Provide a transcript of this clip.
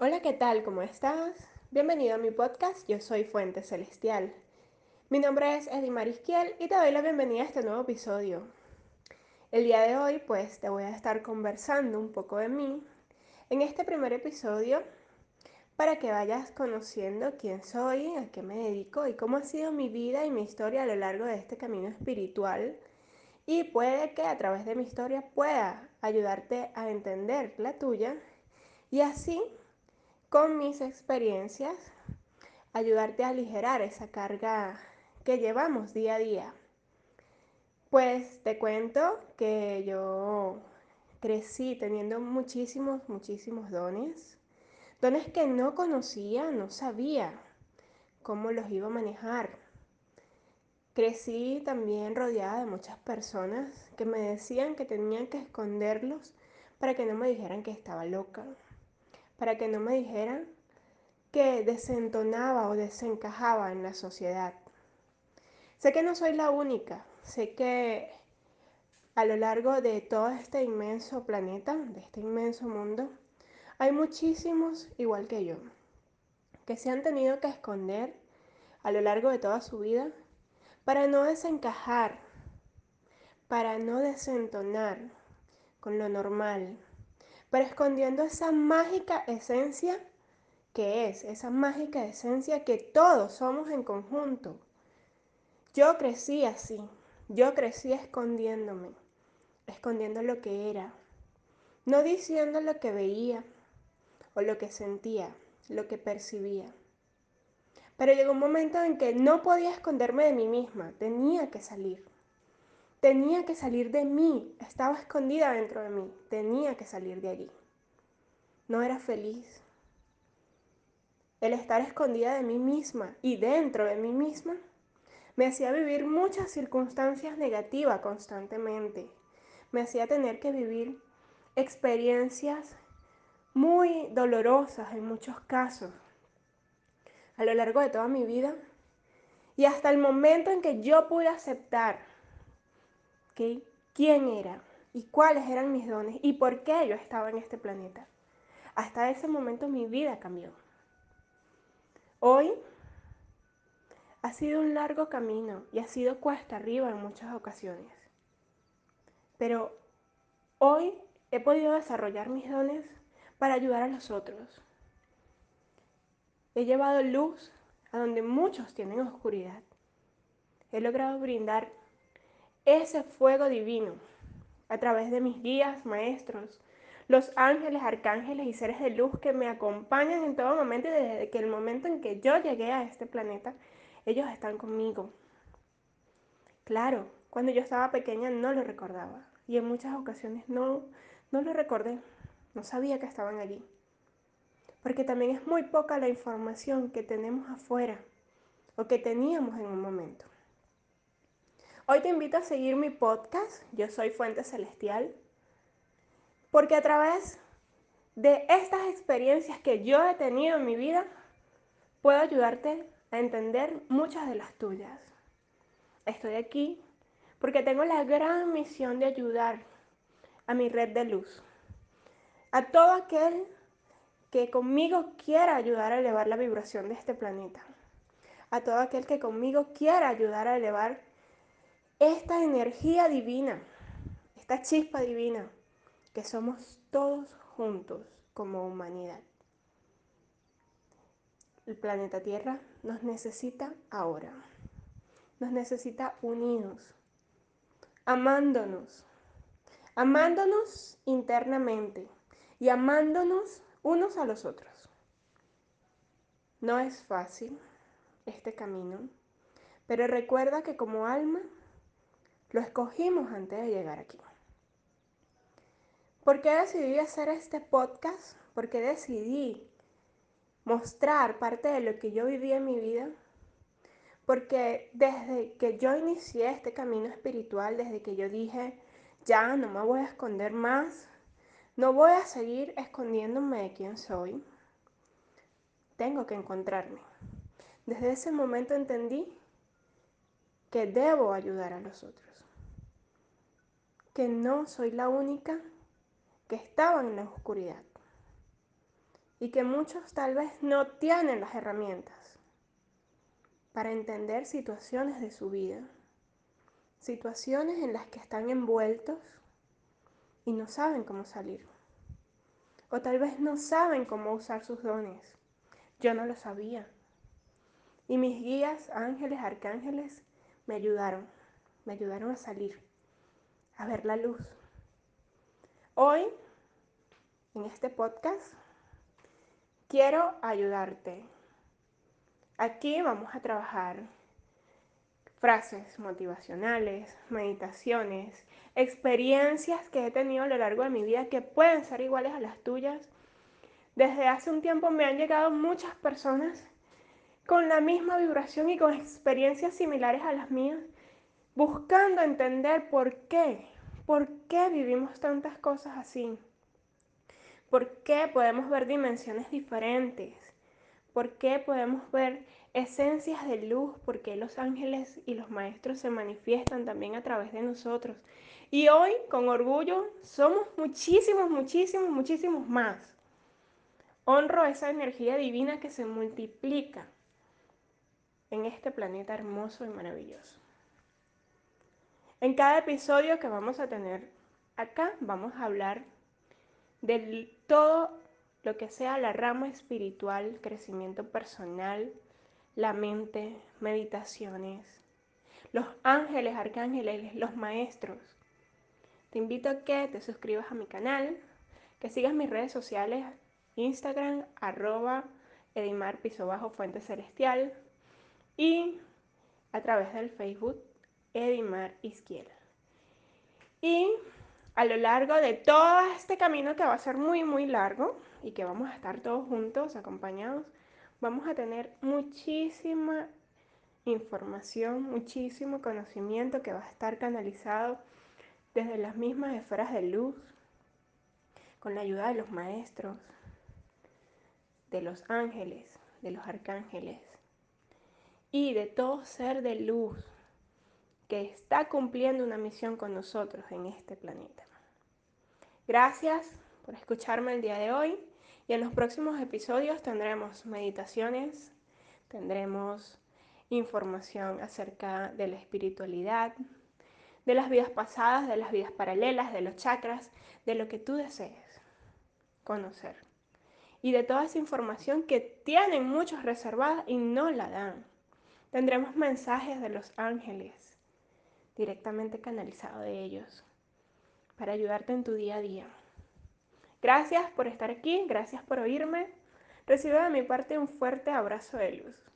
Hola, ¿qué tal? ¿Cómo estás? Bienvenido a mi podcast, yo soy Fuente Celestial. Mi nombre es Edimar Isquiel y te doy la bienvenida a este nuevo episodio. El día de hoy pues te voy a estar conversando un poco de mí en este primer episodio para que vayas conociendo quién soy, a qué me dedico y cómo ha sido mi vida y mi historia a lo largo de este camino espiritual y puede que a través de mi historia pueda ayudarte a entender la tuya y así con mis experiencias ayudarte a aligerar esa carga que llevamos día a día. Pues te cuento que yo crecí teniendo muchísimos, muchísimos dones. Dones que no conocía, no sabía cómo los iba a manejar. Crecí también rodeada de muchas personas que me decían que tenían que esconderlos para que no me dijeran que estaba loca, para que no me dijeran que desentonaba o desencajaba en la sociedad. Sé que no soy la única, sé que a lo largo de todo este inmenso planeta, de este inmenso mundo, hay muchísimos igual que yo, que se han tenido que esconder a lo largo de toda su vida para no desencajar, para no desentonar con lo normal, pero escondiendo esa mágica esencia que es, esa mágica esencia que todos somos en conjunto. Yo crecí así, yo crecí escondiéndome, escondiendo lo que era, no diciendo lo que veía o lo que sentía, lo que percibía. Pero llegó un momento en que no podía esconderme de mí misma, tenía que salir. Tenía que salir de mí, estaba escondida dentro de mí, tenía que salir de allí. No era feliz. El estar escondida de mí misma y dentro de mí misma me hacía vivir muchas circunstancias negativas constantemente. Me hacía tener que vivir experiencias muy dolorosas en muchos casos a lo largo de toda mi vida y hasta el momento en que yo pude aceptar quién era y cuáles eran mis dones y por qué yo estaba en este planeta. Hasta ese momento mi vida cambió. Hoy ha sido un largo camino y ha sido cuesta arriba en muchas ocasiones. Pero hoy he podido desarrollar mis dones para ayudar a los otros. He llevado luz a donde muchos tienen oscuridad. He logrado brindar ese fuego divino a través de mis guías, maestros, los ángeles, arcángeles y seres de luz que me acompañan en todo momento y desde que el momento en que yo llegué a este planeta, ellos están conmigo. Claro, cuando yo estaba pequeña no lo recordaba y en muchas ocasiones no, no lo recordé, no sabía que estaban allí porque también es muy poca la información que tenemos afuera o que teníamos en un momento. Hoy te invito a seguir mi podcast, yo soy Fuente Celestial, porque a través de estas experiencias que yo he tenido en mi vida, puedo ayudarte a entender muchas de las tuyas. Estoy aquí porque tengo la gran misión de ayudar a mi red de luz, a todo aquel que conmigo quiera ayudar a elevar la vibración de este planeta. A todo aquel que conmigo quiera ayudar a elevar esta energía divina, esta chispa divina, que somos todos juntos como humanidad. El planeta Tierra nos necesita ahora. Nos necesita unidos, amándonos, amándonos internamente y amándonos unos a los otros. No es fácil este camino, pero recuerda que como alma lo escogimos antes de llegar aquí. ¿Por qué decidí hacer este podcast? Porque decidí mostrar parte de lo que yo viví en mi vida. Porque desde que yo inicié este camino espiritual, desde que yo dije, ya no me voy a esconder más, no voy a seguir escondiéndome de quién soy. Tengo que encontrarme. Desde ese momento entendí que debo ayudar a los otros. Que no soy la única que estaba en la oscuridad. y que muchos tal vez no tienen las herramientas para entender situaciones de su vida, situaciones en las que están envueltos y no saben cómo salir. O tal vez no saben cómo usar sus dones. Yo no lo sabía. Y mis guías, ángeles, arcángeles, me ayudaron, me ayudaron a salir, a ver la luz. Hoy, en este podcast, quiero ayudarte Aquí vamos a trabajar frases motivacionales, meditaciones, experiencias que he tenido a lo largo de mi vida que pueden ser iguales a las tuyas. Desde hace un tiempo me han llegado muchas personas con la misma vibración y con experiencias similares a las mías, buscando entender por qué, por qué vivimos tantas cosas así, por qué podemos ver dimensiones diferentes, ¿Por qué podemos ver esencias de luz? Porque los ángeles y los maestros se manifiestan también a través de nosotros. Y hoy, con orgullo, somos muchísimos, muchísimos, muchísimos más. Honro esa energía divina que se multiplica en este planeta hermoso y maravilloso. En cada episodio que vamos a tener acá, vamos a hablar de todo lo que sea la rama espiritual, crecimiento personal, la mente, meditaciones, los ángeles, arcángeles, los maestros. Te invito a que te suscribas a mi canal, que sigas mis redes sociales, Instagram, arroba Edimar Piso Bajo Fuente Celestial y a través del Facebook Edimar Izquierda. Y a lo largo de todo este camino que va a ser muy, muy largo, y que vamos a estar todos juntos, acompañados, vamos a tener muchísima información, muchísimo conocimiento que va a estar canalizado desde las mismas esferas de luz, con la ayuda de los maestros, de los ángeles, de los arcángeles y de todo ser de luz está cumpliendo una misión con nosotros en este planeta. Gracias por escucharme el día de hoy. Y en los próximos episodios tendremos meditaciones, tendremos información acerca de la espiritualidad, de las vidas pasadas, de las vidas paralelas, de los chakras, de lo que tú desees conocer. Y de toda esa información que tienen muchos reservada y no la dan. Tendremos mensajes de los ángeles directamente canalizados de ellos para ayudarte en tu día a día. Gracias por estar aquí, gracias por oírme. Recibe de mi parte un fuerte abrazo de luz.